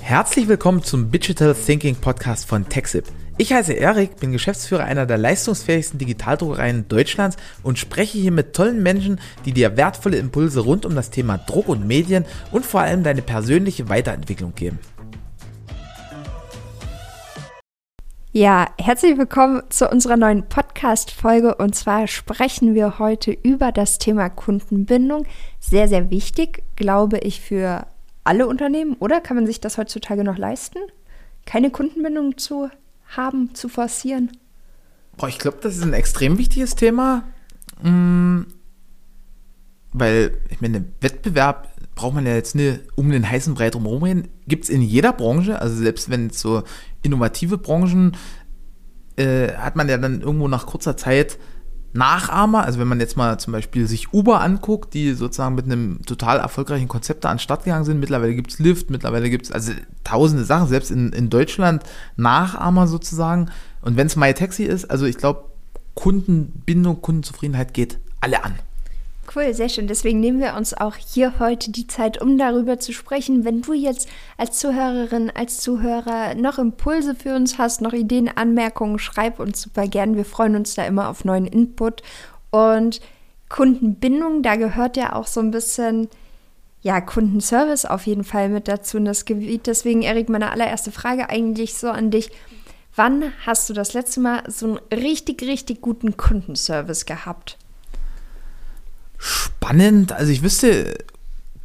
Herzlich willkommen zum Digital Thinking Podcast von TechSip. Ich heiße Erik, bin Geschäftsführer einer der leistungsfähigsten Digitaldruckereien Deutschlands und spreche hier mit tollen Menschen, die dir wertvolle Impulse rund um das Thema Druck und Medien und vor allem deine persönliche Weiterentwicklung geben. Ja, herzlich willkommen zu unserer neuen Podcast-Folge und zwar sprechen wir heute über das Thema Kundenbindung. Sehr, sehr wichtig, glaube ich, für alle Unternehmen, oder? Kann man sich das heutzutage noch leisten? Keine Kundenbindung zu haben, zu forcieren? Boah, ich glaube, das ist ein extrem wichtiges Thema. Mh, weil, ich meine, Wettbewerb braucht man ja jetzt nicht um den heißen Brei drumherum reden. Gibt es in jeder Branche, also selbst wenn es so innovative Branchen, äh, hat man ja dann irgendwo nach kurzer Zeit Nachahmer, also wenn man jetzt mal zum Beispiel sich Uber anguckt, die sozusagen mit einem total erfolgreichen Konzept da an gegangen sind, mittlerweile gibt es Lyft, mittlerweile gibt es also tausende Sachen, selbst in, in Deutschland Nachahmer sozusagen. Und wenn es MyTaxi ist, also ich glaube, Kundenbindung, Kundenzufriedenheit geht alle an. Cool, sehr schön. Deswegen nehmen wir uns auch hier heute die Zeit, um darüber zu sprechen. Wenn du jetzt als Zuhörerin, als Zuhörer noch Impulse für uns hast, noch Ideen, Anmerkungen, schreib uns super gern. Wir freuen uns da immer auf neuen Input. Und Kundenbindung, da gehört ja auch so ein bisschen, ja, Kundenservice auf jeden Fall mit dazu in das Gebiet. Deswegen, Erik, meine allererste Frage eigentlich so an dich. Wann hast du das letzte Mal so einen richtig, richtig guten Kundenservice gehabt? Spannend. Also ich wüsste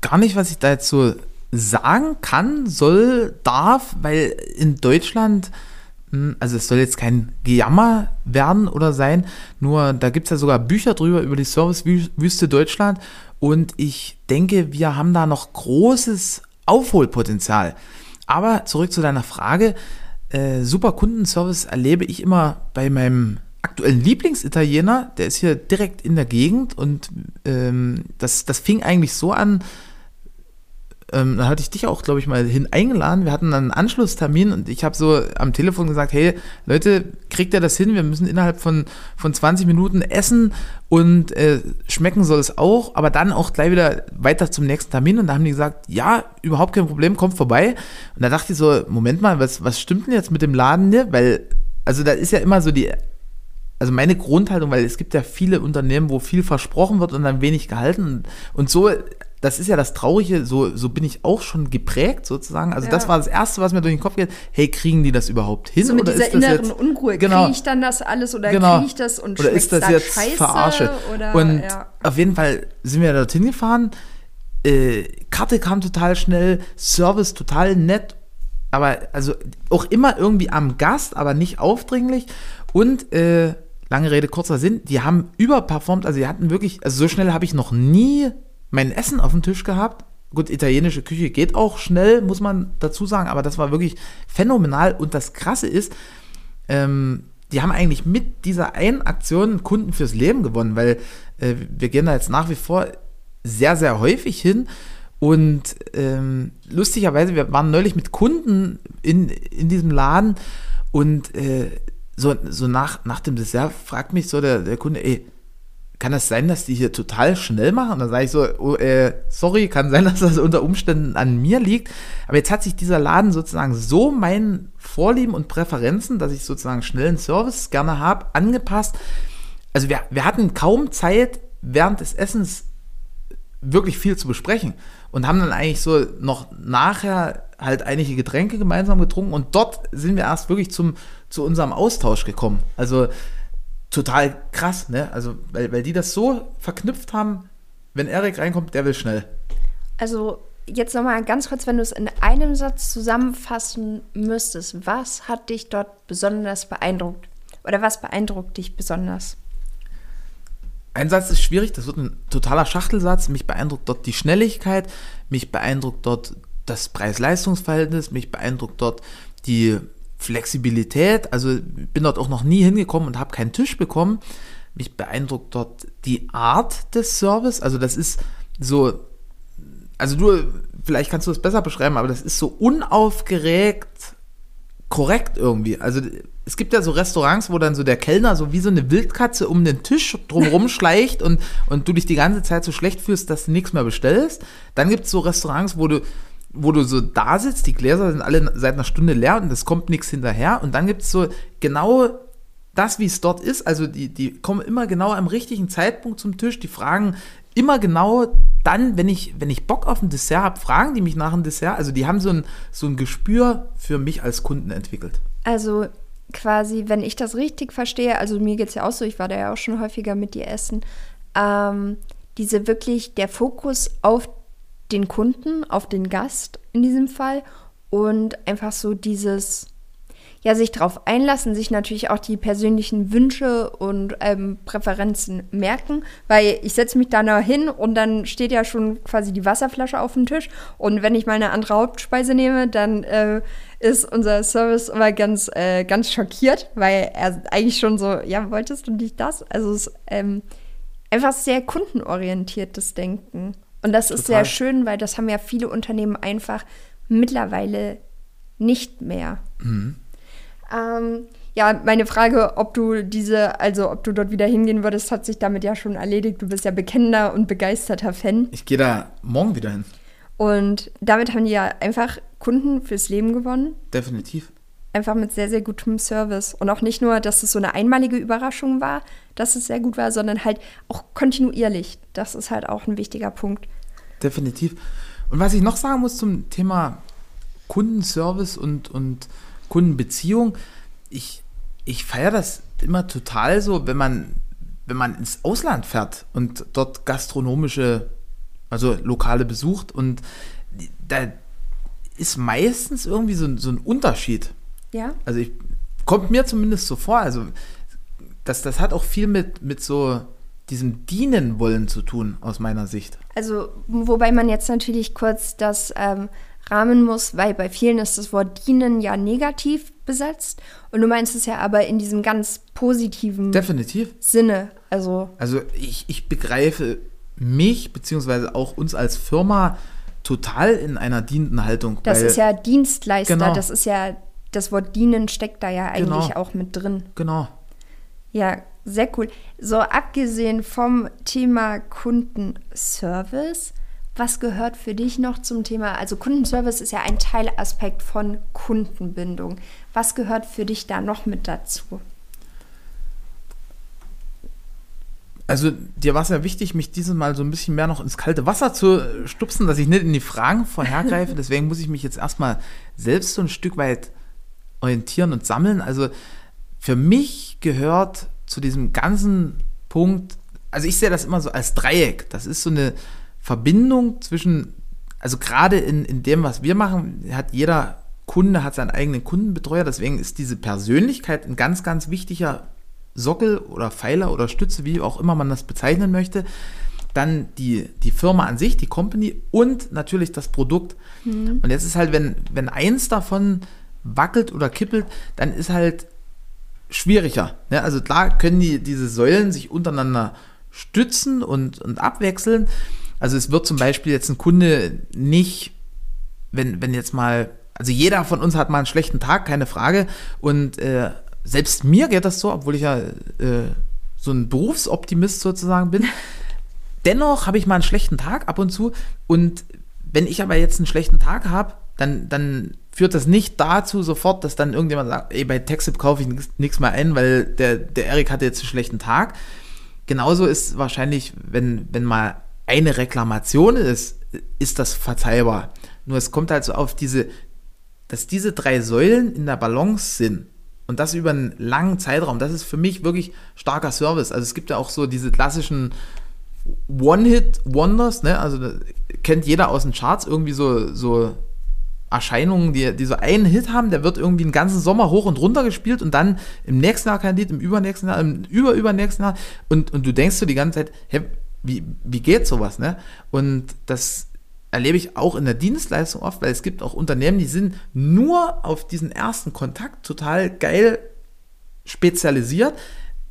gar nicht, was ich da jetzt so sagen kann, soll, darf, weil in Deutschland, hm, also es soll jetzt kein Gejammer werden oder sein, nur da gibt es ja sogar Bücher drüber über die Servicewüste Deutschland und ich denke, wir haben da noch großes Aufholpotenzial. Aber zurück zu deiner Frage, äh, super Kundenservice erlebe ich immer bei meinem aktuellen Lieblingsitaliener, der ist hier direkt in der Gegend und ähm, das, das fing eigentlich so an, ähm, da hatte ich dich auch, glaube ich, mal hin eingeladen. Wir hatten dann einen Anschlusstermin und ich habe so am Telefon gesagt, hey Leute, kriegt ihr das hin? Wir müssen innerhalb von, von 20 Minuten essen und äh, schmecken soll es auch, aber dann auch gleich wieder weiter zum nächsten Termin. Und da haben die gesagt, ja, überhaupt kein Problem, kommt vorbei. Und da dachte ich so, Moment mal, was, was stimmt denn jetzt mit dem Laden hier? Weil, also da ist ja immer so die also meine Grundhaltung, weil es gibt ja viele Unternehmen, wo viel versprochen wird und dann wenig gehalten. Und so, das ist ja das Traurige, so, so bin ich auch schon geprägt sozusagen. Also ja. das war das Erste, was mir durch den Kopf geht. Hey, kriegen die das überhaupt hin? So mit oder dieser inneren jetzt, Unruhe. Genau, kriege ich dann das alles oder genau, kriege ich das und Oder ist das jetzt scheiße, Verarsche? Oder, und ja. auf jeden Fall sind wir dorthin gefahren. Äh, Karte kam total schnell, Service total nett aber also auch immer irgendwie am Gast, aber nicht aufdringlich. Und äh, lange Rede, kurzer Sinn, die haben überperformt, also die hatten wirklich, also so schnell habe ich noch nie mein Essen auf dem Tisch gehabt. Gut, italienische Küche geht auch schnell, muss man dazu sagen, aber das war wirklich phänomenal. Und das Krasse ist, ähm, die haben eigentlich mit dieser einen Aktion Kunden fürs Leben gewonnen, weil äh, wir gehen da jetzt nach wie vor sehr, sehr häufig hin. Und ähm, lustigerweise, wir waren neulich mit Kunden in, in diesem Laden und äh, so, so nach, nach dem Dessert fragt mich so der, der Kunde, ey, kann das sein, dass die hier total schnell machen? Und dann sage ich so, oh, äh, sorry, kann sein, dass das unter Umständen an mir liegt. Aber jetzt hat sich dieser Laden sozusagen so meinen Vorlieben und Präferenzen, dass ich sozusagen schnellen Service gerne habe, angepasst. Also wir, wir hatten kaum Zeit, während des Essens wirklich viel zu besprechen und haben dann eigentlich so noch nachher halt einige Getränke gemeinsam getrunken und dort sind wir erst wirklich zum, zu unserem Austausch gekommen. Also total krass, ne? Also, weil, weil die das so verknüpft haben, wenn Erik reinkommt, der will schnell. Also, jetzt nochmal ganz kurz, wenn du es in einem Satz zusammenfassen müsstest, was hat dich dort besonders beeindruckt? Oder was beeindruckt dich besonders? Ein Satz ist schwierig, das wird ein totaler Schachtelsatz. Mich beeindruckt dort die Schnelligkeit, mich beeindruckt dort das Preis-Leistungs-Verhältnis, mich beeindruckt dort die Flexibilität. Also bin dort auch noch nie hingekommen und habe keinen Tisch bekommen. Mich beeindruckt dort die Art des Service. Also das ist so, also du, vielleicht kannst du es besser beschreiben, aber das ist so unaufgeregt korrekt irgendwie. Also es gibt ja so Restaurants, wo dann so der Kellner so wie so eine Wildkatze um den Tisch drumherum schleicht und, und du dich die ganze Zeit so schlecht fühlst, dass du nichts mehr bestellst. Dann gibt es so Restaurants, wo du wo du so da sitzt, die Gläser sind alle seit einer Stunde leer und es kommt nichts hinterher. Und dann gibt es so genau das, wie es dort ist. Also die, die kommen immer genau am richtigen Zeitpunkt zum Tisch. Die fragen immer genau dann, wenn ich, wenn ich Bock auf ein Dessert habe, fragen die mich nach einem Dessert. Also die haben so ein, so ein Gespür für mich als Kunden entwickelt. Also quasi, wenn ich das richtig verstehe, also mir geht es ja auch so, ich war da ja auch schon häufiger mit dir essen, ähm, diese wirklich der Fokus auf den Kunden, auf den Gast in diesem Fall und einfach so dieses, ja, sich darauf einlassen, sich natürlich auch die persönlichen Wünsche und ähm, Präferenzen merken, weil ich setze mich da nah hin und dann steht ja schon quasi die Wasserflasche auf dem Tisch und wenn ich mal eine andere Hauptspeise nehme, dann äh, ist unser Service immer ganz, äh, ganz schockiert, weil er eigentlich schon so, ja, wolltest du nicht das? Also es ist ähm, einfach sehr kundenorientiertes Denken. Und das ist sehr schön, weil das haben ja viele Unternehmen einfach mittlerweile nicht mehr. Mhm. Ähm, ja, meine Frage, ob du diese, also ob du dort wieder hingehen würdest, hat sich damit ja schon erledigt. Du bist ja bekennender und begeisterter Fan. Ich gehe da morgen wieder hin. Und damit haben die ja einfach Kunden fürs Leben gewonnen. Definitiv. Einfach mit sehr, sehr gutem Service. Und auch nicht nur, dass es so eine einmalige Überraschung war, dass es sehr gut war, sondern halt auch kontinuierlich. Das ist halt auch ein wichtiger Punkt definitiv. Und was ich noch sagen muss zum Thema Kundenservice und, und Kundenbeziehung, ich, ich feiere das immer total so, wenn man, wenn man ins Ausland fährt und dort gastronomische, also Lokale besucht und da ist meistens irgendwie so, so ein Unterschied. Ja. Also ich, kommt mir zumindest so vor, also das, das hat auch viel mit, mit so diesem Dienen wollen zu tun, aus meiner Sicht. Also, wobei man jetzt natürlich kurz das ähm, rahmen muss, weil bei vielen ist das Wort dienen ja negativ besetzt. Und du meinst es ja aber in diesem ganz positiven Definitiv. Sinne. Also, also ich, ich begreife mich, beziehungsweise auch uns als Firma, total in einer dienenden Haltung. Das ist ja Dienstleister, genau. das ist ja, das Wort dienen steckt da ja eigentlich genau. auch mit drin. Genau. Ja, sehr cool. So, abgesehen vom Thema Kundenservice, was gehört für dich noch zum Thema? Also, Kundenservice ist ja ein Teilaspekt von Kundenbindung. Was gehört für dich da noch mit dazu? Also, dir war es ja wichtig, mich dieses Mal so ein bisschen mehr noch ins kalte Wasser zu stupsen, dass ich nicht in die Fragen vorhergreife. Deswegen muss ich mich jetzt erstmal selbst so ein Stück weit orientieren und sammeln. Also, für mich gehört zu diesem ganzen Punkt, also ich sehe das immer so als Dreieck. Das ist so eine Verbindung zwischen, also gerade in, in dem, was wir machen, hat jeder Kunde hat seinen eigenen Kundenbetreuer. Deswegen ist diese Persönlichkeit ein ganz, ganz wichtiger Sockel oder Pfeiler oder Stütze, wie auch immer man das bezeichnen möchte. Dann die, die Firma an sich, die Company und natürlich das Produkt. Mhm. Und jetzt ist halt, wenn, wenn eins davon wackelt oder kippelt, dann ist halt schwieriger. Ja, also klar können die, diese Säulen sich untereinander stützen und, und abwechseln. Also es wird zum Beispiel jetzt ein Kunde nicht, wenn, wenn jetzt mal, also jeder von uns hat mal einen schlechten Tag, keine Frage. Und äh, selbst mir geht das so, obwohl ich ja äh, so ein Berufsoptimist sozusagen bin. Dennoch habe ich mal einen schlechten Tag ab und zu. Und wenn ich aber jetzt einen schlechten Tag habe, dann, dann führt das nicht dazu sofort, dass dann irgendjemand sagt, ey, bei TechSip kaufe ich nichts mehr ein, weil der, der Erik hatte jetzt einen schlechten Tag. Genauso ist wahrscheinlich, wenn, wenn mal eine Reklamation ist, ist das verzeihbar. Nur es kommt halt so auf diese, dass diese drei Säulen in der Balance sind und das über einen langen Zeitraum, das ist für mich wirklich starker Service. Also es gibt ja auch so diese klassischen One-Hit-Wonders, ne? Also kennt jeder aus den Charts irgendwie so, so Erscheinungen, die, die so einen Hit haben, der wird irgendwie einen ganzen Sommer hoch und runter gespielt und dann im nächsten Jahr kein Lied, im übernächsten Jahr, im überübernächsten Jahr und, und du denkst so die ganze Zeit, hey, wie, wie geht sowas, ne? Und das erlebe ich auch in der Dienstleistung oft, weil es gibt auch Unternehmen, die sind nur auf diesen ersten Kontakt total geil spezialisiert,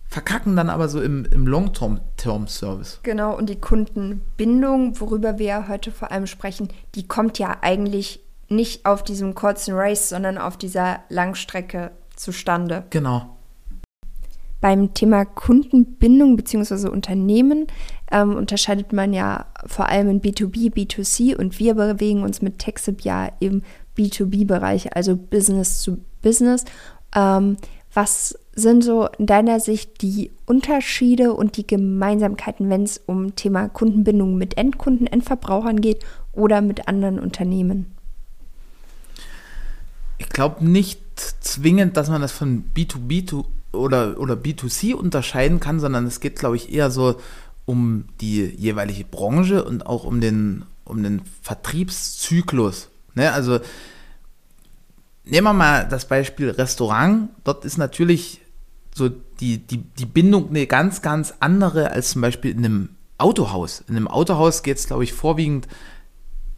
verkacken dann aber so im, im Long-Term-Service. Genau, und die Kundenbindung, worüber wir heute vor allem sprechen, die kommt ja eigentlich nicht auf diesem kurzen Race, sondern auf dieser Langstrecke zustande. Genau. Beim Thema Kundenbindung bzw. Unternehmen ähm, unterscheidet man ja vor allem in B2B, B2C und wir bewegen uns mit TechSip ja im B2B-Bereich, also Business zu Business. Ähm, was sind so in deiner Sicht die Unterschiede und die Gemeinsamkeiten, wenn es um Thema Kundenbindung mit Endkunden, Endverbrauchern geht oder mit anderen Unternehmen? Ich glaube nicht zwingend, dass man das von B2B oder, oder B2C unterscheiden kann, sondern es geht, glaube ich, eher so um die jeweilige Branche und auch um den, um den Vertriebszyklus. Ne? Also nehmen wir mal das Beispiel Restaurant. Dort ist natürlich so die, die, die Bindung eine ganz, ganz andere als zum Beispiel in einem Autohaus. In einem Autohaus geht es, glaube ich, vorwiegend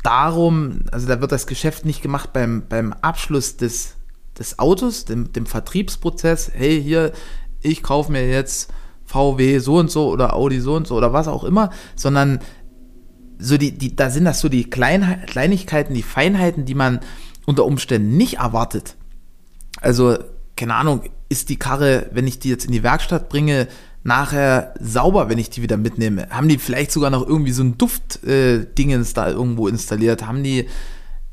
darum, also da wird das Geschäft nicht gemacht beim, beim Abschluss des, des Autos, dem, dem Vertriebsprozess. Hey, hier, ich kaufe mir jetzt VW so und so oder Audi so und so oder was auch immer, sondern so die, die, da sind das so die Klein, Kleinigkeiten, die Feinheiten, die man unter Umständen nicht erwartet. Also, keine Ahnung, ist die Karre, wenn ich die jetzt in die Werkstatt bringe, nachher sauber, wenn ich die wieder mitnehme? Haben die vielleicht sogar noch irgendwie so ein Duft-Dingens äh, da irgendwo installiert? Haben die,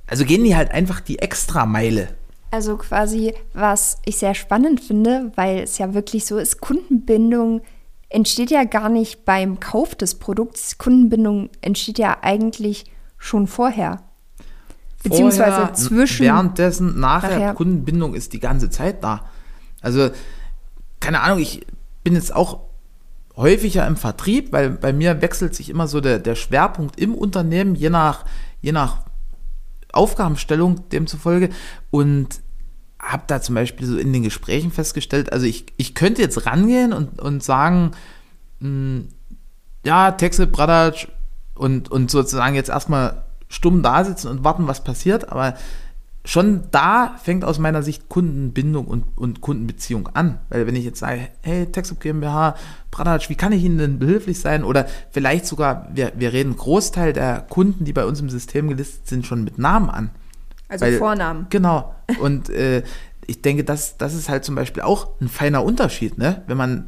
also gehen die halt einfach die Extrameile. Also quasi, was ich sehr spannend finde, weil es ja wirklich so ist, Kundenbindung entsteht ja gar nicht beim Kauf des Produkts. Kundenbindung entsteht ja eigentlich schon vorher. Beziehungsweise vorher, zwischen. Währenddessen, nachher, nachher, Kundenbindung ist die ganze Zeit da. Also, keine Ahnung, ich bin jetzt auch häufiger im Vertrieb, weil bei mir wechselt sich immer so der, der Schwerpunkt im Unternehmen, je nach, je nach Aufgabenstellung demzufolge. Und habe da zum Beispiel so in den Gesprächen festgestellt, also ich, ich könnte jetzt rangehen und, und sagen, mh, hm, ja, Texel, Bradac und, und sozusagen jetzt erstmal stumm da sitzen und warten, was passiert, aber schon da fängt aus meiner Sicht Kundenbindung und, und Kundenbeziehung an. Weil wenn ich jetzt sage, hey, Texup GmbH, Bradac, wie kann ich Ihnen denn behilflich sein? Oder vielleicht sogar, wir, wir reden Großteil der Kunden, die bei uns im System gelistet sind, schon mit Namen an. Also Weil, Vornamen. Genau. Und äh, ich denke, das, das ist halt zum Beispiel auch ein feiner Unterschied, ne? Wenn man,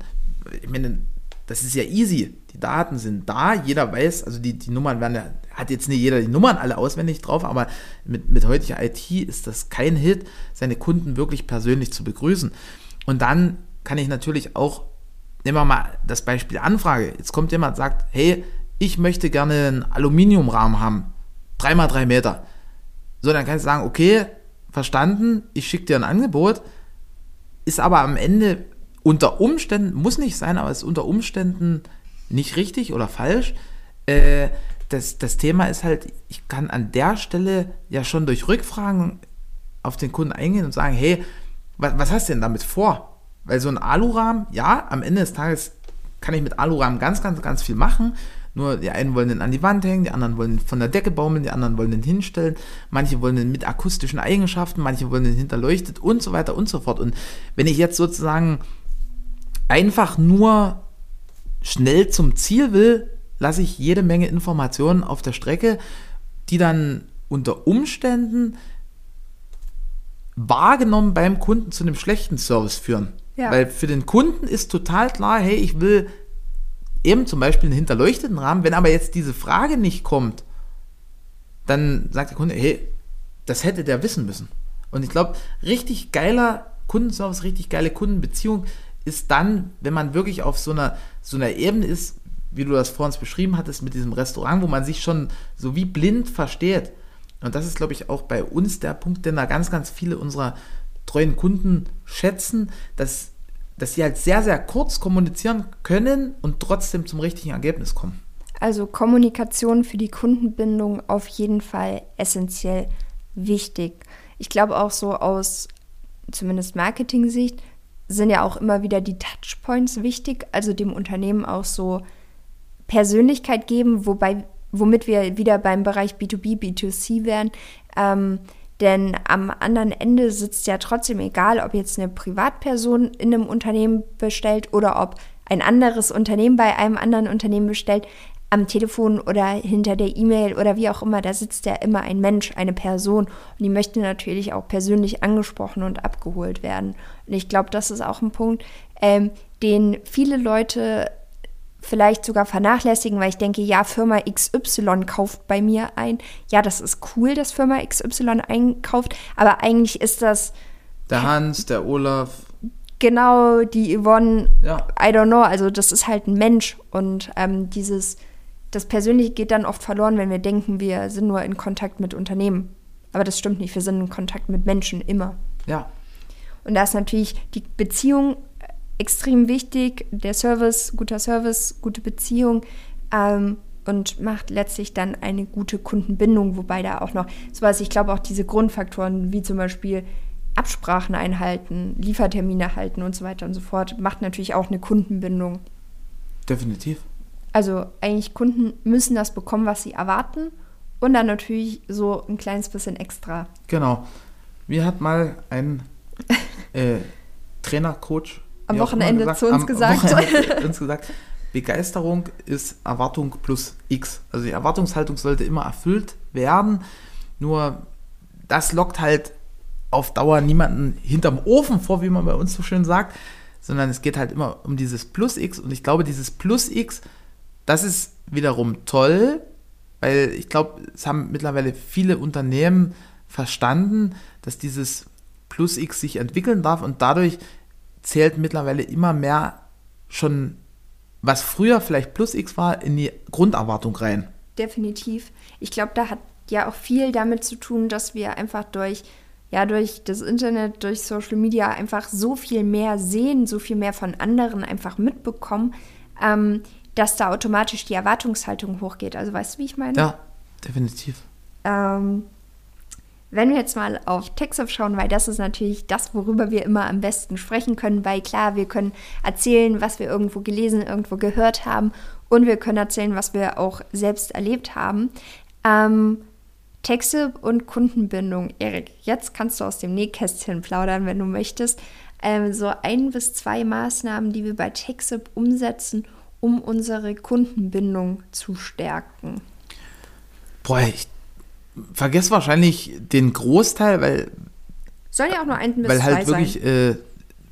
ich meine, das ist ja easy. Die Daten sind da, jeder weiß, also die, die Nummern werden ja, hat jetzt nicht jeder die Nummern alle auswendig drauf, aber mit, mit heutiger IT ist das kein Hit, seine Kunden wirklich persönlich zu begrüßen. Und dann kann ich natürlich auch, nehmen wir mal das Beispiel Anfrage. Jetzt kommt jemand und sagt, hey, ich möchte gerne einen Aluminiumrahmen haben. 3x3 Meter. So, dann kannst du sagen, okay, verstanden, ich schicke dir ein Angebot, ist aber am Ende unter Umständen, muss nicht sein, aber ist unter Umständen nicht richtig oder falsch. Äh, das, das Thema ist halt, ich kann an der Stelle ja schon durch Rückfragen auf den Kunden eingehen und sagen, hey, was, was hast du denn damit vor? Weil so ein Alurahmen, ja, am Ende des Tages kann ich mit Alurahmen ganz, ganz, ganz viel machen. Nur die einen wollen den an die Wand hängen, die anderen wollen von der Decke baumeln, die anderen wollen den hinstellen, manche wollen den mit akustischen Eigenschaften, manche wollen den hinterleuchtet und so weiter und so fort. Und wenn ich jetzt sozusagen einfach nur schnell zum Ziel will, lasse ich jede Menge Informationen auf der Strecke, die dann unter Umständen wahrgenommen beim Kunden zu einem schlechten Service führen. Ja. Weil für den Kunden ist total klar, hey, ich will eben zum Beispiel einen hinterleuchteten Rahmen. Wenn aber jetzt diese Frage nicht kommt, dann sagt der Kunde, hey, das hätte der wissen müssen. Und ich glaube, richtig geiler Kundenservice, richtig geile Kundenbeziehung ist dann, wenn man wirklich auf so einer, so einer Ebene ist, wie du das vor uns beschrieben hattest, mit diesem Restaurant, wo man sich schon so wie blind versteht. Und das ist, glaube ich, auch bei uns der Punkt, den da ganz, ganz viele unserer treuen Kunden schätzen, dass, dass sie halt sehr, sehr kurz kommunizieren können und trotzdem zum richtigen Ergebnis kommen. Also Kommunikation für die Kundenbindung auf jeden Fall essentiell wichtig. Ich glaube auch so aus zumindest Marketing-Sicht sind ja auch immer wieder die Touchpoints wichtig, also dem Unternehmen auch so Persönlichkeit geben, wobei, womit wir wieder beim Bereich B2B, B2C wären. Ähm, denn am anderen Ende sitzt ja trotzdem egal, ob jetzt eine Privatperson in einem Unternehmen bestellt oder ob ein anderes Unternehmen bei einem anderen Unternehmen bestellt am Telefon oder hinter der E-Mail oder wie auch immer, da sitzt ja immer ein Mensch, eine Person und die möchte natürlich auch persönlich angesprochen und abgeholt werden. Und ich glaube, das ist auch ein Punkt, ähm, den viele Leute vielleicht sogar vernachlässigen, weil ich denke, ja, Firma XY kauft bei mir ein. Ja, das ist cool, dass Firma XY einkauft, aber eigentlich ist das. Der Hans, der Olaf. Genau, die Yvonne, ja. I don't know. Also, das ist halt ein Mensch und ähm, dieses, das Persönliche geht dann oft verloren, wenn wir denken, wir sind nur in Kontakt mit Unternehmen. Aber das stimmt nicht, wir sind in Kontakt mit Menschen immer. Ja. Und da ist natürlich die Beziehung extrem wichtig, der Service, guter Service, gute Beziehung ähm, und macht letztlich dann eine gute Kundenbindung, wobei da auch noch sowas, ich glaube auch diese Grundfaktoren wie zum Beispiel Absprachen einhalten, Liefertermine halten und so weiter und so fort, macht natürlich auch eine Kundenbindung. Definitiv. Also eigentlich Kunden müssen das bekommen, was sie erwarten und dann natürlich so ein kleines bisschen extra. Genau. Mir hat mal ein äh, Trainer, Coach am Wochenende gesagt, zu uns gesagt. Wochenende uns gesagt, Begeisterung ist Erwartung plus X. Also die Erwartungshaltung sollte immer erfüllt werden. Nur das lockt halt auf Dauer niemanden hinterm Ofen vor, wie man bei uns so schön sagt, sondern es geht halt immer um dieses Plus X. Und ich glaube, dieses Plus X, das ist wiederum toll, weil ich glaube, es haben mittlerweile viele Unternehmen verstanden, dass dieses Plus X sich entwickeln darf und dadurch zählt mittlerweile immer mehr schon, was früher vielleicht plus X war, in die Grunderwartung rein. Definitiv. Ich glaube, da hat ja auch viel damit zu tun, dass wir einfach durch, ja, durch das Internet, durch Social Media einfach so viel mehr sehen, so viel mehr von anderen einfach mitbekommen, ähm, dass da automatisch die Erwartungshaltung hochgeht. Also weißt du, wie ich meine? Ja, definitiv. Ähm, wenn wir jetzt mal auf TechSoft schauen, weil das ist natürlich das, worüber wir immer am besten sprechen können, weil klar, wir können erzählen, was wir irgendwo gelesen, irgendwo gehört haben und wir können erzählen, was wir auch selbst erlebt haben. Ähm, Texte und Kundenbindung. Erik, jetzt kannst du aus dem Nähkästchen plaudern, wenn du möchtest. Ähm, so ein bis zwei Maßnahmen, die wir bei TechSip umsetzen, um unsere Kundenbindung zu stärken. Boah, ich vergesse wahrscheinlich den Großteil, weil. Soll ja auch nur ein bis Weil halt wirklich äh,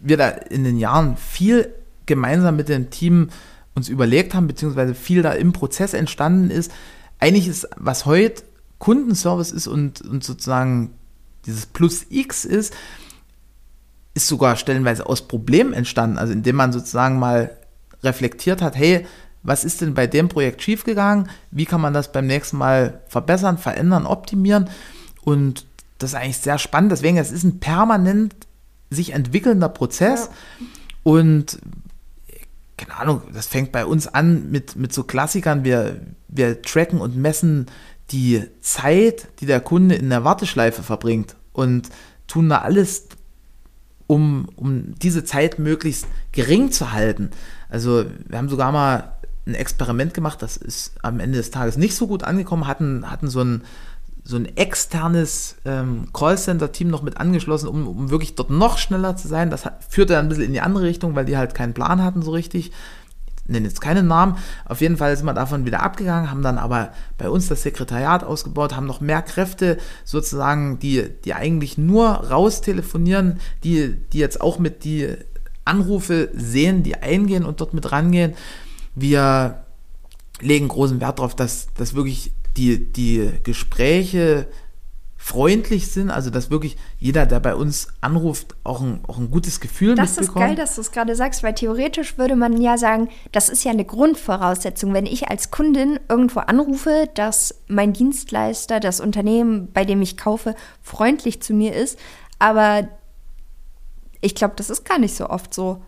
wir da in den Jahren viel gemeinsam mit dem Team uns überlegt haben, beziehungsweise viel da im Prozess entstanden ist. Eigentlich ist, was heute Kundenservice ist und, und sozusagen dieses Plus X ist, ist sogar stellenweise aus Problemen entstanden. Also indem man sozusagen mal reflektiert hat, hey, was ist denn bei dem Projekt schiefgegangen, wie kann man das beim nächsten Mal verbessern, verändern, optimieren. Und das ist eigentlich sehr spannend. Deswegen, es ist ein permanent sich entwickelnder Prozess. Ja. Und keine Ahnung, das fängt bei uns an mit, mit so Klassikern. Wir, wir tracken und messen die Zeit, die der Kunde in der Warteschleife verbringt und tun da alles, um, um diese Zeit möglichst gering zu halten. Also wir haben sogar mal ein Experiment gemacht, das ist am Ende des Tages nicht so gut angekommen, hatten, hatten so ein, so ein externes ähm, Callcenter-Team noch mit angeschlossen, um, um wirklich dort noch schneller zu sein. Das hat, führte dann ein bisschen in die andere Richtung, weil die halt keinen Plan hatten so richtig. Ich nenne jetzt keinen Namen. Auf jeden Fall sind wir davon wieder abgegangen, haben dann aber bei uns das Sekretariat ausgebaut, haben noch mehr Kräfte sozusagen, die, die eigentlich nur raus telefonieren, die, die jetzt auch mit die Anrufe sehen, die eingehen und dort mit rangehen wir legen großen Wert darauf, dass, dass wirklich die, die Gespräche freundlich sind, also dass wirklich jeder, der bei uns anruft, auch ein, auch ein gutes Gefühl das mitbekommt. Das ist geil, dass du es gerade sagst, weil theoretisch würde man ja sagen, das ist ja eine Grundvoraussetzung, wenn ich als Kundin irgendwo anrufe, dass mein Dienstleister, das Unternehmen, bei dem ich kaufe, freundlich zu mir ist, aber ich glaube, das ist gar nicht so oft so.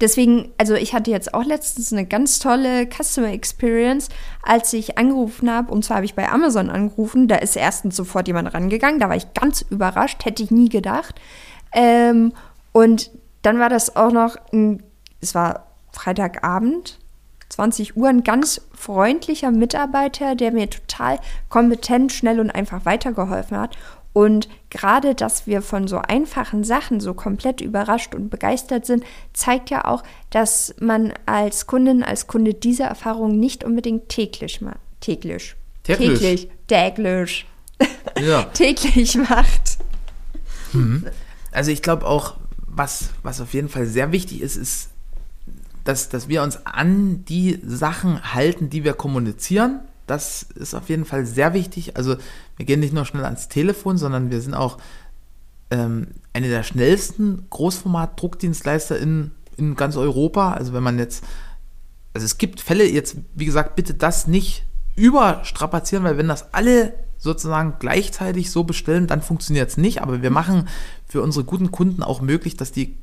Deswegen, also ich hatte jetzt auch letztens eine ganz tolle Customer Experience, als ich angerufen habe. Und zwar habe ich bei Amazon angerufen. Da ist erstens sofort jemand rangegangen. Da war ich ganz überrascht, hätte ich nie gedacht. Ähm, und dann war das auch noch, ein, es war Freitagabend, 20 Uhr, ein ganz freundlicher Mitarbeiter, der mir total kompetent, schnell und einfach weitergeholfen hat. Und gerade, dass wir von so einfachen Sachen so komplett überrascht und begeistert sind, zeigt ja auch, dass man als Kundin, als Kunde diese Erfahrung nicht unbedingt täglich macht. Täglich. Täglich. Täglich. Ja. täglich macht. Mhm. Also ich glaube auch, was, was auf jeden Fall sehr wichtig ist, ist dass, dass wir uns an die Sachen halten, die wir kommunizieren. Das ist auf jeden Fall sehr wichtig. Also wir gehen nicht nur schnell ans Telefon, sondern wir sind auch ähm, eine der schnellsten Großformat-Druckdienstleister in, in ganz Europa. Also wenn man jetzt, also es gibt Fälle, jetzt wie gesagt, bitte das nicht überstrapazieren, weil wenn das alle sozusagen gleichzeitig so bestellen, dann funktioniert es nicht. Aber wir machen für unsere guten Kunden auch möglich, dass die,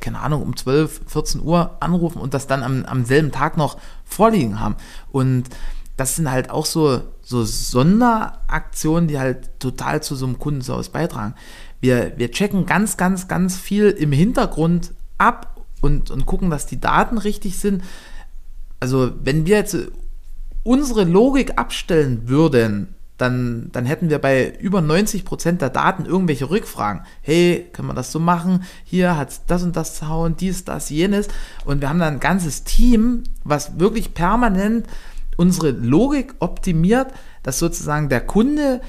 keine Ahnung, um 12, 14 Uhr anrufen und das dann am, am selben Tag noch vorliegen haben. Und das sind halt auch so, so Sonderaktionen, die halt total zu so einem Kundenservice beitragen. Wir, wir checken ganz, ganz, ganz viel im Hintergrund ab und, und gucken, dass die Daten richtig sind. Also wenn wir jetzt unsere Logik abstellen würden, dann, dann hätten wir bei über 90 Prozent der Daten irgendwelche Rückfragen. Hey, können wir das so machen? Hier hat das und das zu hauen, dies, das, jenes. Und wir haben dann ein ganzes Team, was wirklich permanent unsere Logik optimiert, dass sozusagen der Kunde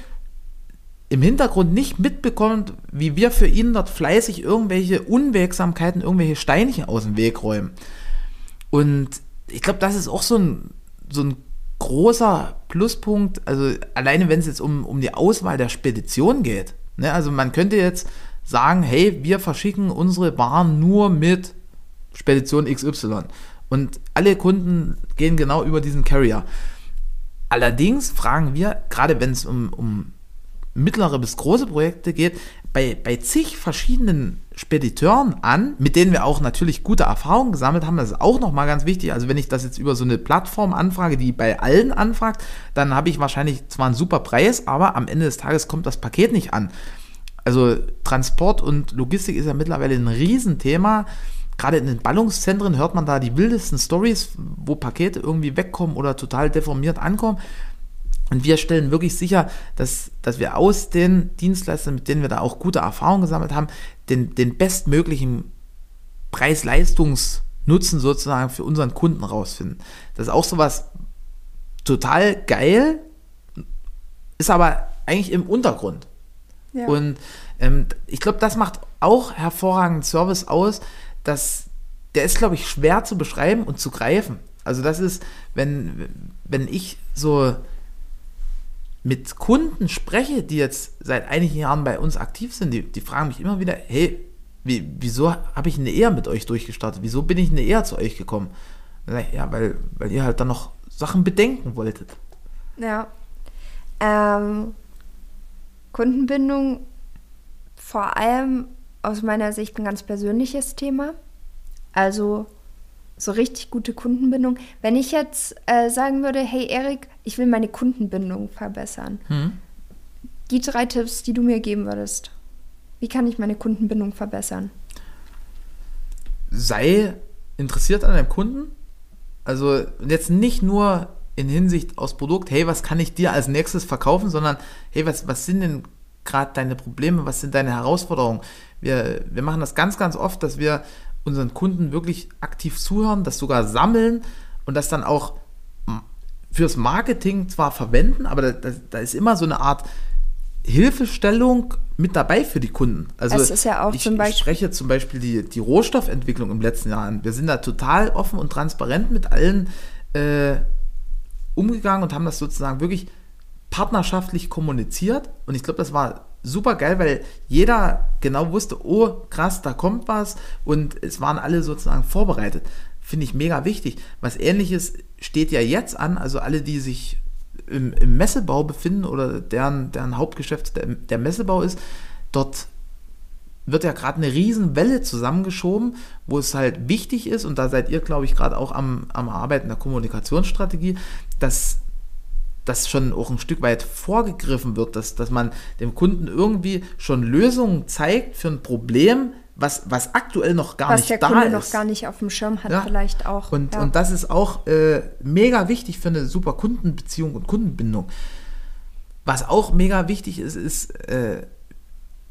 im Hintergrund nicht mitbekommt, wie wir für ihn dort fleißig irgendwelche Unwegsamkeiten, irgendwelche Steinchen aus dem Weg räumen. Und ich glaube, das ist auch so ein, so ein großer Pluspunkt, also alleine wenn es jetzt um, um die Auswahl der Spedition geht. Ne? Also man könnte jetzt sagen, hey, wir verschicken unsere Waren nur mit Spedition XY. Und alle Kunden gehen genau über diesen Carrier. Allerdings fragen wir, gerade wenn es um, um mittlere bis große Projekte geht, bei, bei zig verschiedenen Spediteuren an, mit denen wir auch natürlich gute Erfahrungen gesammelt haben. Das ist auch nochmal ganz wichtig. Also wenn ich das jetzt über so eine Plattform anfrage, die bei allen anfragt, dann habe ich wahrscheinlich zwar einen super Preis, aber am Ende des Tages kommt das Paket nicht an. Also Transport und Logistik ist ja mittlerweile ein Riesenthema. Gerade in den Ballungszentren hört man da die wildesten Stories, wo Pakete irgendwie wegkommen oder total deformiert ankommen. Und wir stellen wirklich sicher, dass, dass wir aus den Dienstleistern, mit denen wir da auch gute Erfahrungen gesammelt haben, den, den bestmöglichen Preis-Leistungs-Nutzen sozusagen für unseren Kunden rausfinden. Das ist auch sowas total geil, ist aber eigentlich im Untergrund. Ja. Und ähm, ich glaube, das macht auch hervorragenden Service aus, dass der ist, glaube ich, schwer zu beschreiben und zu greifen. Also das ist, wenn, wenn ich so mit Kunden spreche, die jetzt seit einigen Jahren bei uns aktiv sind, die, die fragen mich immer wieder, hey, wie, wieso habe ich eine Ehe mit euch durchgestartet? Wieso bin ich eine Ehe zu euch gekommen? Ja, weil, weil ihr halt dann noch Sachen bedenken wolltet. Ja. Ähm, Kundenbindung vor allem aus meiner Sicht ein ganz persönliches Thema. Also so richtig gute Kundenbindung. Wenn ich jetzt äh, sagen würde, hey Erik, ich will meine Kundenbindung verbessern. Hm. Die drei Tipps, die du mir geben würdest. Wie kann ich meine Kundenbindung verbessern? Sei interessiert an deinem Kunden. Also jetzt nicht nur in Hinsicht aus Produkt, hey, was kann ich dir als nächstes verkaufen, sondern hey, was, was sind denn gerade deine Probleme, was sind deine Herausforderungen? Wir, wir machen das ganz, ganz oft, dass wir unseren Kunden wirklich aktiv zuhören, das sogar sammeln und das dann auch fürs Marketing zwar verwenden, aber da, da ist immer so eine Art Hilfestellung mit dabei für die Kunden. Also es ist ja auch ich, zum Beispiel ich spreche zum Beispiel die, die Rohstoffentwicklung im letzten Jahr an. Wir sind da total offen und transparent mit allen äh, umgegangen und haben das sozusagen wirklich partnerschaftlich kommuniziert. Und ich glaube, das war super geil, weil jeder genau wusste, oh krass, da kommt was und es waren alle sozusagen vorbereitet. Finde ich mega wichtig. Was ähnliches steht ja jetzt an, also alle, die sich im, im Messebau befinden oder deren, deren Hauptgeschäft der, der Messebau ist, dort wird ja gerade eine Riesenwelle zusammengeschoben, wo es halt wichtig ist, und da seid ihr, glaube ich, gerade auch am, am Arbeiten der Kommunikationsstrategie, dass das schon auch ein Stück weit vorgegriffen wird, dass, dass man dem Kunden irgendwie schon Lösungen zeigt für ein Problem, was, was aktuell noch gar was nicht da ist. Was der Kunde noch gar nicht auf dem Schirm hat, ja. vielleicht auch. Und, ja. und das ist auch äh, mega wichtig für eine super Kundenbeziehung und Kundenbindung. Was auch mega wichtig ist, ist, äh,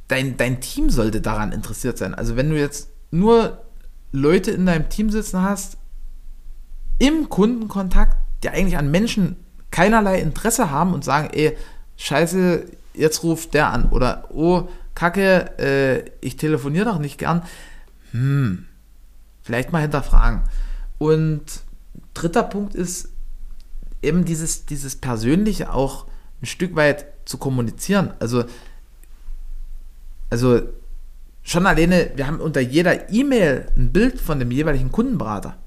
dein, dein Team sollte daran interessiert sein. Also wenn du jetzt nur Leute in deinem Team sitzen hast, im Kundenkontakt, der eigentlich an Menschen keinerlei Interesse haben und sagen, ey, scheiße, jetzt ruft der an oder oh, Kacke, äh, ich telefoniere doch nicht gern. Hm, vielleicht mal hinterfragen. Und dritter Punkt ist eben dieses, dieses Persönliche auch ein Stück weit zu kommunizieren. Also, also schon alleine, wir haben unter jeder E-Mail ein Bild von dem jeweiligen Kundenberater.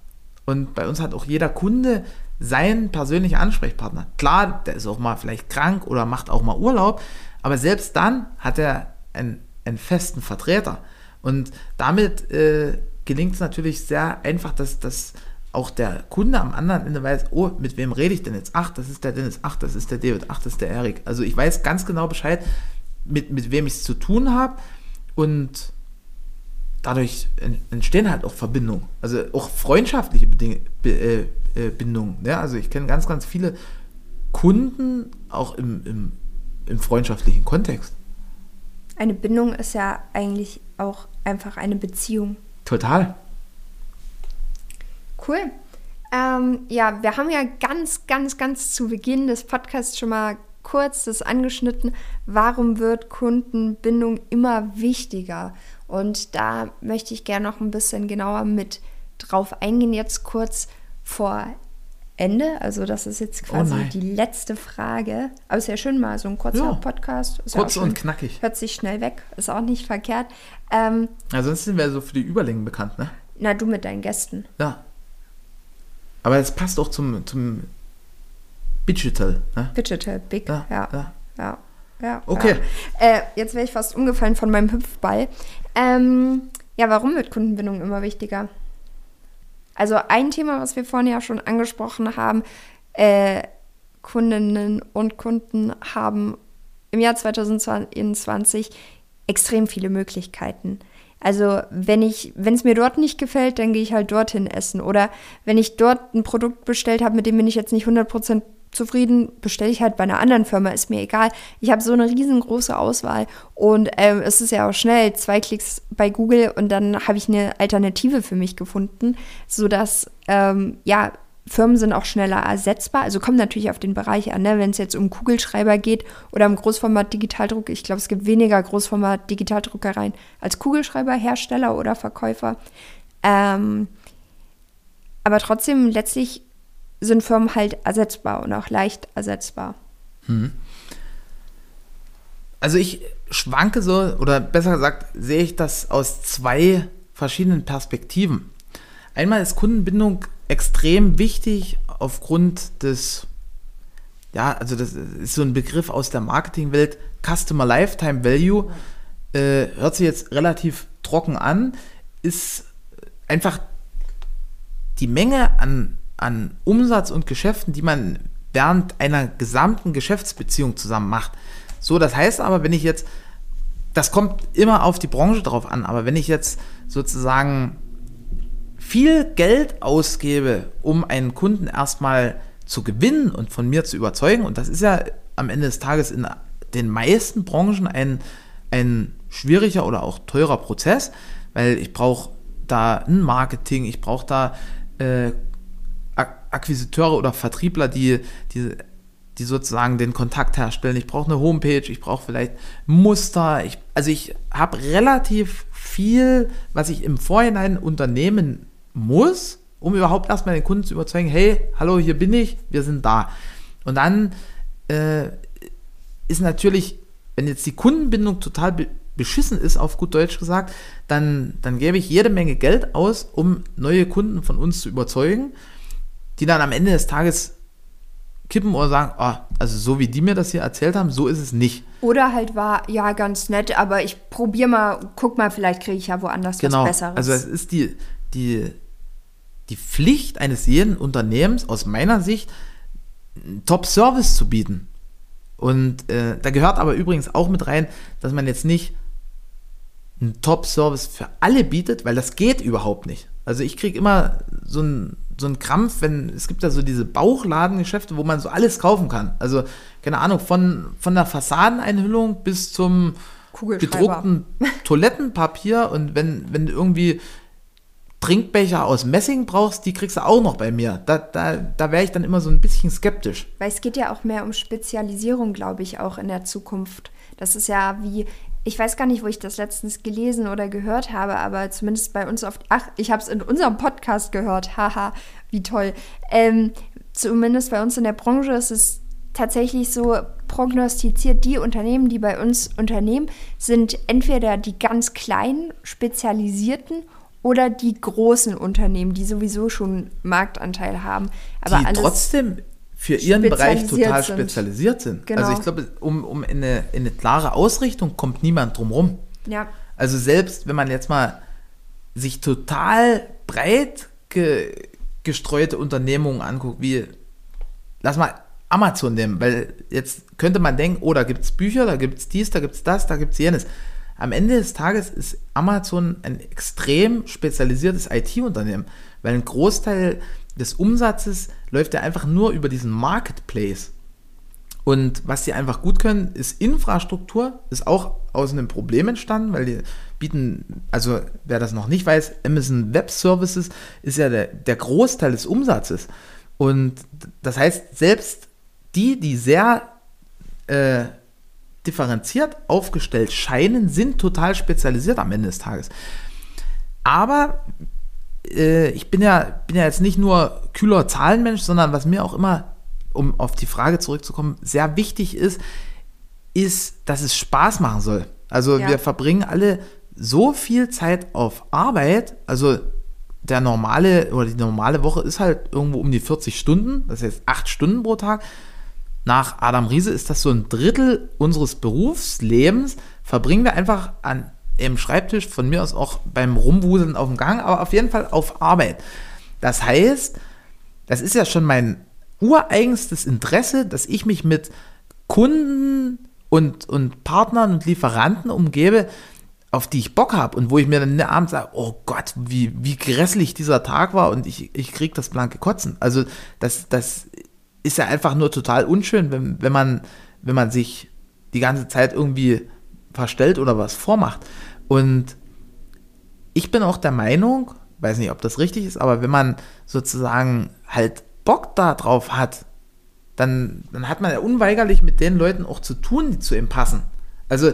Und bei uns hat auch jeder Kunde seinen persönlichen Ansprechpartner. Klar, der ist auch mal vielleicht krank oder macht auch mal Urlaub, aber selbst dann hat er einen, einen festen Vertreter. Und damit äh, gelingt es natürlich sehr einfach, dass, dass auch der Kunde am anderen Ende weiß, oh, mit wem rede ich denn jetzt? Ach, das ist der Dennis, ach, das ist der David, ach, das ist der Erik. Also ich weiß ganz genau Bescheid, mit, mit wem ich es zu tun habe und dadurch entstehen halt auch Verbindungen, also auch freundschaftliche Beding Be äh, äh, Bindungen. Ja? Also ich kenne ganz, ganz viele Kunden auch im, im, im freundschaftlichen Kontext. Eine Bindung ist ja eigentlich auch einfach eine Beziehung. Total. Cool. Ähm, ja, wir haben ja ganz, ganz, ganz zu Beginn des Podcasts schon mal kurz das angeschnitten, warum wird Kundenbindung immer wichtiger? Und da möchte ich gerne noch ein bisschen genauer mit drauf eingehen, jetzt kurz vor Ende. Also das ist jetzt oh quasi oh die letzte Frage. Aber es ist ja schön mal so ein kurzer ja. Podcast. Ist Kurz ja und knackig. Hört sich schnell weg, ist auch nicht verkehrt. Ähm, also sonst sind wir so für die Überlängen bekannt, ne? Na, du mit deinen Gästen. Ja. Aber es passt auch zum, zum Digital. Ne? Digital, big, ja. Ja, ja. ja. ja okay. Äh, jetzt wäre ich fast umgefallen von meinem Hüpfball. Ähm, ja, warum wird Kundenbindung immer wichtiger? Also ein Thema, was wir vorhin ja schon angesprochen haben, äh, Kundinnen und Kunden haben im Jahr 2021 extrem viele Möglichkeiten. Also wenn ich, wenn es mir dort nicht gefällt, dann gehe ich halt dorthin essen. Oder wenn ich dort ein Produkt bestellt habe, mit dem bin ich jetzt nicht 100% zufrieden, bestelle ich halt bei einer anderen Firma, ist mir egal. Ich habe so eine riesengroße Auswahl und ähm, es ist ja auch schnell, zwei Klicks bei Google und dann habe ich eine Alternative für mich gefunden, sodass ähm, ja Firmen sind auch schneller ersetzbar. Also kommt natürlich auf den Bereich an, ne? wenn es jetzt um Kugelschreiber geht oder um Großformat Digitaldruck. Ich glaube, es gibt weniger Großformat Digitaldruckereien als Kugelschreiberhersteller oder Verkäufer. Ähm, aber trotzdem, letztlich sind Firmen halt ersetzbar und auch leicht ersetzbar. Hm. Also ich schwanke so, oder besser gesagt, sehe ich das aus zwei verschiedenen Perspektiven. Einmal ist Kundenbindung extrem wichtig aufgrund des, ja, also das ist so ein Begriff aus der Marketingwelt, Customer Lifetime Value, äh, hört sich jetzt relativ trocken an, ist einfach die Menge an, an Umsatz und Geschäften, die man während einer gesamten Geschäftsbeziehung zusammen macht. So, das heißt aber, wenn ich jetzt, das kommt immer auf die Branche drauf an, aber wenn ich jetzt sozusagen viel Geld ausgebe, um einen Kunden erstmal zu gewinnen und von mir zu überzeugen, und das ist ja am Ende des Tages in den meisten Branchen ein, ein schwieriger oder auch teurer Prozess, weil ich brauche da ein Marketing, ich brauche da äh, Akquisiteure oder Vertriebler, die, die, die sozusagen den Kontakt herstellen. Ich brauche eine Homepage, ich brauche vielleicht Muster. Ich, also ich habe relativ viel, was ich im Vorhinein unternehmen muss, um überhaupt erstmal den Kunden zu überzeugen, hey, hallo, hier bin ich, wir sind da. Und dann äh, ist natürlich, wenn jetzt die Kundenbindung total be beschissen ist, auf gut Deutsch gesagt, dann, dann gebe ich jede Menge Geld aus, um neue Kunden von uns zu überzeugen, die dann am Ende des Tages kippen oder sagen, oh, also so wie die mir das hier erzählt haben, so ist es nicht. Oder halt war, ja, ganz nett, aber ich probiere mal, guck mal, vielleicht kriege ich ja woanders genau. was Besseres. Also es ist die, die, die Pflicht eines jeden Unternehmens aus meiner Sicht, Top-Service zu bieten. Und äh, da gehört aber übrigens auch mit rein, dass man jetzt nicht einen Top-Service für alle bietet, weil das geht überhaupt nicht. Also ich kriege immer so einen so ein Krampf, wenn es gibt ja so diese Bauchladengeschäfte, wo man so alles kaufen kann. Also keine Ahnung, von, von der Fassadeneinhüllung bis zum gedruckten Toilettenpapier und wenn, wenn du irgendwie Trinkbecher aus Messing brauchst, die kriegst du auch noch bei mir. Da, da, da wäre ich dann immer so ein bisschen skeptisch. Weil es geht ja auch mehr um Spezialisierung, glaube ich, auch in der Zukunft. Das ist ja wie ich weiß gar nicht, wo ich das letztens gelesen oder gehört habe, aber zumindest bei uns auf, ach, ich habe es in unserem Podcast gehört, haha, wie toll. Ähm, zumindest bei uns in der Branche ist es tatsächlich so prognostiziert, die Unternehmen, die bei uns unternehmen, sind entweder die ganz kleinen, spezialisierten oder die großen Unternehmen, die sowieso schon Marktanteil haben. Aber die trotzdem für ihren Bereich total sind. spezialisiert sind. Genau. Also ich glaube, um, um in, eine, in eine klare Ausrichtung kommt niemand drum rum. Ja. Also selbst wenn man jetzt mal sich total breit ge, gestreute Unternehmungen anguckt, wie, lass mal Amazon nehmen, weil jetzt könnte man denken, oh, da gibt es Bücher, da gibt es dies, da gibt es das, da gibt es jenes. Am Ende des Tages ist Amazon ein extrem spezialisiertes IT-Unternehmen, weil ein Großteil des Umsatzes läuft ja einfach nur über diesen Marketplace. Und was sie einfach gut können, ist Infrastruktur, ist auch aus einem Problem entstanden, weil die bieten, also wer das noch nicht weiß, Amazon Web Services ist ja der, der Großteil des Umsatzes. Und das heißt, selbst die, die sehr äh, differenziert aufgestellt scheinen, sind total spezialisiert am Ende des Tages. Aber äh, ich bin ja, bin ja jetzt nicht nur kühler Zahlenmensch, sondern was mir auch immer, um auf die Frage zurückzukommen, sehr wichtig ist, ist, dass es Spaß machen soll. Also Ja. wir verbringen alle so viel Zeit auf Arbeit, also der normale oder die normale Woche ist halt irgendwo um die 40 Stunden, das heißt 8 Stunden pro Tag. Nach Adam Riese ist das so ein Drittel unseres Berufslebens, verbringen wir einfach an im Schreibtisch, von mir aus auch beim Rumwuseln auf dem Gang, aber auf jeden Fall auf Arbeit. Das heißt, das ist ja schon mein ureigenstes Interesse, dass ich mich mit Kunden und, und Partnern und Lieferanten umgebe, auf die ich Bock habe und wo ich mir dann abends sage, oh Gott, wie, wie grässlich dieser Tag war und ich, ich krieg das blanke Kotzen. Also das, das ist ja einfach nur total unschön, wenn, wenn, man, wenn man sich die ganze Zeit irgendwie verstellt oder was vormacht. Und ich bin auch der Meinung, weiß nicht, ob das richtig ist, aber wenn man sozusagen halt Bock darauf hat, dann, dann hat man ja unweigerlich mit den Leuten auch zu tun, die zu ihm passen. Also,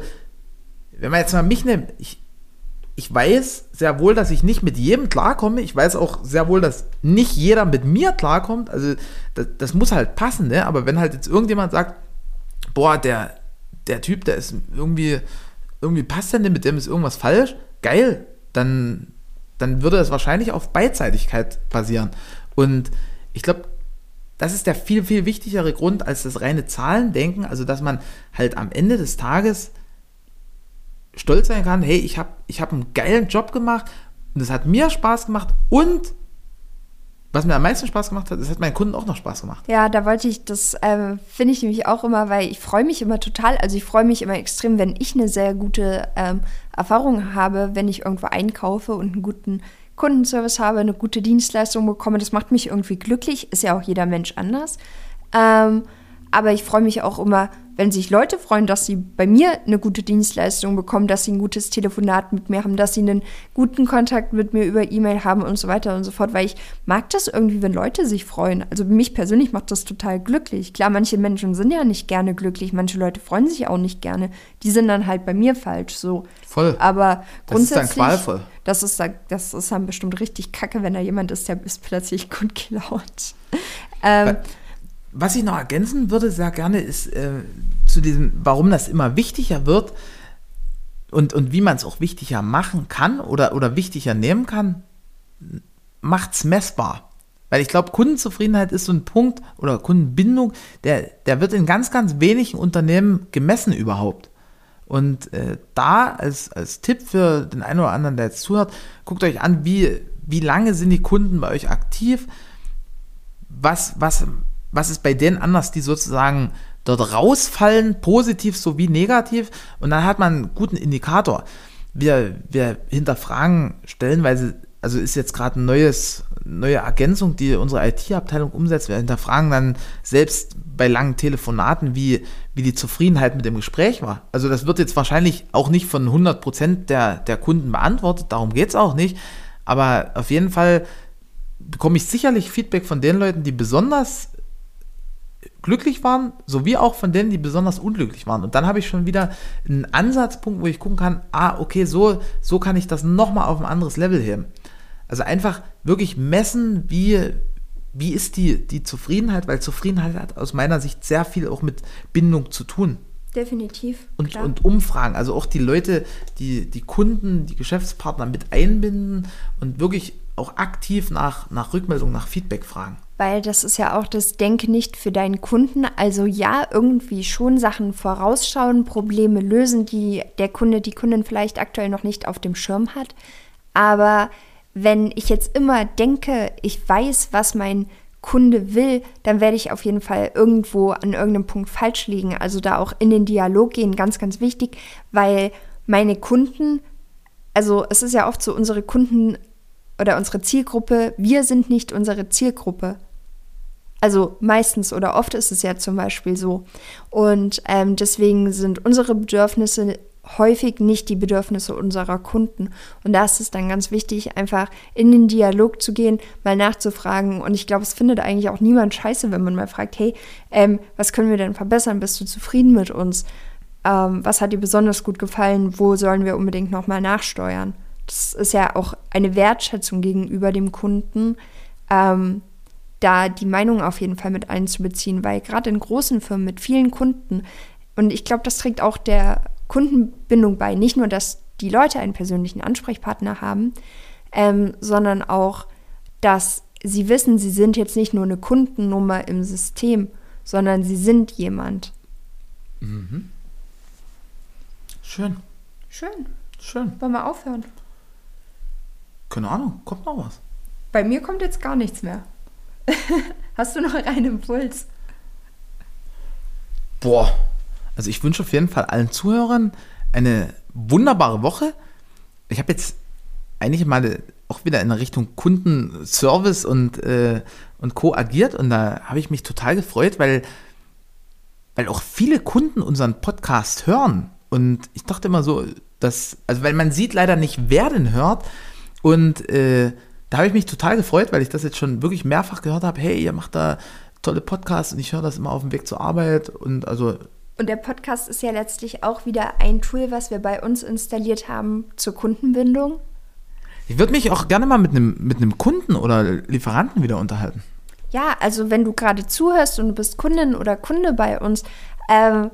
wenn man jetzt mal mich nimmt, ich, ich weiß sehr wohl, dass ich nicht mit jedem klarkomme. Ich weiß auch sehr wohl, dass nicht jeder mit mir klarkommt. Also, das, das muss halt passen, ne? Aber wenn halt jetzt irgendjemand sagt, boah, der, der Typ, der ist irgendwie, irgendwie passt nicht, mit dem ist irgendwas falsch, geil, dann, dann würde es wahrscheinlich auf Beidseitigkeit basieren. Und ich glaube, das ist der viel, viel wichtigere Grund als das reine Zahlendenken, also dass man halt am Ende des Tages stolz sein kann, hey, ich habe ich hab einen geilen Job gemacht und es hat mir Spaß gemacht und was mir am meisten Spaß gemacht hat, es hat meinen Kunden auch noch Spaß gemacht. Ja, da wollte ich, das äh, finde ich nämlich auch immer, weil ich freue mich immer total, also ich freue mich immer extrem, wenn ich eine sehr gute ähm, Erfahrung habe, wenn ich irgendwo einkaufe und einen guten Kundenservice habe, eine gute Dienstleistung bekomme. Das macht mich irgendwie glücklich, ist ja auch jeder Mensch anders. Ähm, aber ich freue mich auch immer, wenn sich Leute freuen, dass sie bei mir eine gute Dienstleistung bekommen, dass sie ein gutes Telefonat mit mir haben, dass sie einen guten Kontakt mit mir über E-Mail haben und so weiter und so fort, weil ich mag das irgendwie, wenn Leute sich freuen. Also mich persönlich macht das total glücklich. Klar, manche Menschen sind ja nicht gerne glücklich, manche Leute freuen sich auch nicht gerne. Die sind dann halt bei mir falsch so. Voll. Aber Das ist dann grundsätzlich, qualvoll. Das ist, dann- das ist dann bestimmt richtig kacke, wenn da jemand ist, der ist plötzlich gut gelaunt. Ähm, Was ich noch ergänzen würde, sehr gerne, ist äh, zu diesem, warum das immer wichtiger wird und, und wie man es auch wichtiger machen kann oder, oder wichtiger nehmen kann, macht's messbar. Weil ich glaube, Kundenzufriedenheit ist so ein Punkt oder Kundenbindung, der, der wird in ganz, ganz wenigen Unternehmen gemessen überhaupt. Und äh, da als, als Tipp für den einen oder anderen, der jetzt zuhört, guckt euch an, wie, wie lange sind die Kunden bei euch aktiv, was, was, was ist bei denen anders, die sozusagen dort rausfallen, positiv sowie negativ. Und dann hat man einen guten Indikator. Wir, wir hinterfragen stellenweise, also ist jetzt gerade eine neues, neue Ergänzung, die unsere IT-Abteilung umsetzt. Wir hinterfragen dann selbst bei langen Telefonaten, wie, wie die Zufriedenheit mit dem Gespräch war. Also das wird jetzt wahrscheinlich auch nicht von 100% der, der Kunden beantwortet, darum geht es auch nicht. Aber auf jeden Fall bekomme ich sicherlich Feedback von den Leuten, die besonders glücklich waren, sowie auch von denen, die besonders unglücklich waren. Und dann habe ich schon wieder einen Ansatzpunkt, wo ich gucken kann, ah, okay, so, so kann ich das nochmal auf ein anderes Level heben. Also einfach wirklich messen, wie, wie ist die, die Zufriedenheit, weil Zufriedenheit hat aus meiner Sicht sehr viel auch mit Bindung zu tun. Definitiv. Und, und Umfragen, also auch die Leute, die, die Kunden, die Geschäftspartner mit einbinden und wirklich auch aktiv nach, nach Rückmeldung, nach Feedback fragen. Weil das ist ja auch das Denke nicht für deinen Kunden. Also ja, irgendwie schon Sachen vorausschauen, Probleme lösen, die der Kunde, die Kundin vielleicht aktuell noch nicht auf dem Schirm hat. Aber wenn ich jetzt immer denke, ich weiß, was mein Kunde will, dann werde ich auf jeden Fall irgendwo an irgendeinem Punkt falsch liegen. Also da auch in den Dialog gehen, ganz, ganz wichtig, weil meine Kunden, also es ist ja oft so, unsere Kunden oder unsere Zielgruppe, wir sind nicht unsere Zielgruppe. Also meistens oder oft ist es ja zum Beispiel so. Und ähm, deswegen sind unsere Bedürfnisse häufig nicht die Bedürfnisse unserer Kunden. Und da ist es dann ganz wichtig, einfach in den Dialog zu gehen, mal nachzufragen. Und ich glaube, es findet eigentlich auch niemand scheiße, wenn man mal fragt, hey, ähm, was können wir denn verbessern? Bist du zufrieden mit uns? Ähm, was hat dir besonders gut gefallen? Wo sollen wir unbedingt nochmal nachsteuern? Das ist ja auch eine Wertschätzung gegenüber dem Kunden, ähm, da die Meinung auf jeden Fall mit einzubeziehen, weil gerade in großen Firmen mit vielen Kunden, und ich glaube, das trägt auch der Kundenbindung bei. Nicht nur, dass die Leute einen persönlichen Ansprechpartner haben, ähm, sondern auch, dass sie wissen, sie sind jetzt nicht nur eine Kundennummer im System, sondern sie sind jemand. Mhm. Schön. Schön. Schön. Wollen wir aufhören? Keine Ahnung, kommt noch was? Bei mir kommt jetzt gar nichts mehr. Hast du noch einen Impuls? Boah, also ich wünsche auf jeden Fall allen Zuhörern eine wunderbare Woche. Ich habe jetzt eigentlich mal auch wieder in Richtung Kundenservice und, äh, und Co. agiert und da habe ich mich total gefreut, weil, weil auch viele Kunden unseren Podcast hören. Und ich dachte immer so, dass, also weil man sieht leider nicht, wer den hört. Und äh, da habe ich mich total gefreut, weil ich das jetzt schon wirklich mehrfach gehört habe. Hey, ihr macht da tolle Podcasts und ich höre das immer auf dem Weg zur Arbeit. Und also und der Podcast ist ja letztlich auch wieder ein Tool, was wir bei uns installiert haben zur Kundenbindung. Ich würde mich auch gerne mal mit einem mit einem Kunden oder Lieferanten wieder unterhalten. Ja, also wenn du gerade zuhörst und du bist Kundin oder Kunde bei uns, ähm,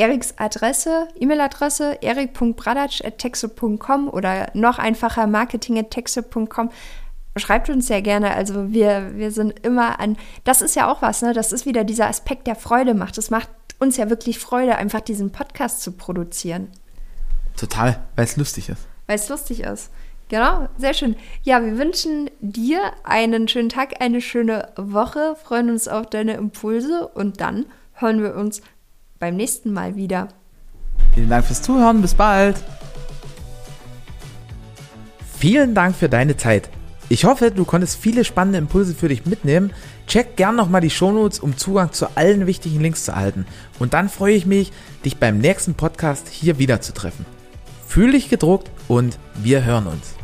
Eriks Adresse, E-Mail-Adresse erik.bradatsch.texo.com oder noch einfacher marketing.texo.com. Schreibt uns sehr gerne. Also wir, wir sind immer an. Das ist ja auch was, ne? Das ist wieder dieser Aspekt, der Freude macht. Es macht uns ja wirklich Freude, einfach diesen Podcast zu produzieren. Total, weil es lustig ist. Weil es lustig ist. Genau, sehr schön. Ja, wir wünschen dir einen schönen Tag, eine schöne Woche, freuen uns auf deine Impulse und dann hören wir uns beim nächsten Mal wieder. Vielen Dank fürs Zuhören, bis bald. Vielen Dank für deine Zeit. Ich hoffe, du konntest viele spannende Impulse für dich mitnehmen. Check gern nochmal die Shownotes, um Zugang zu allen wichtigen Links zu erhalten. Und dann freue ich mich, dich beim nächsten Podcast hier wieder zu treffen. Fühl dich gedruckt und wir hören uns.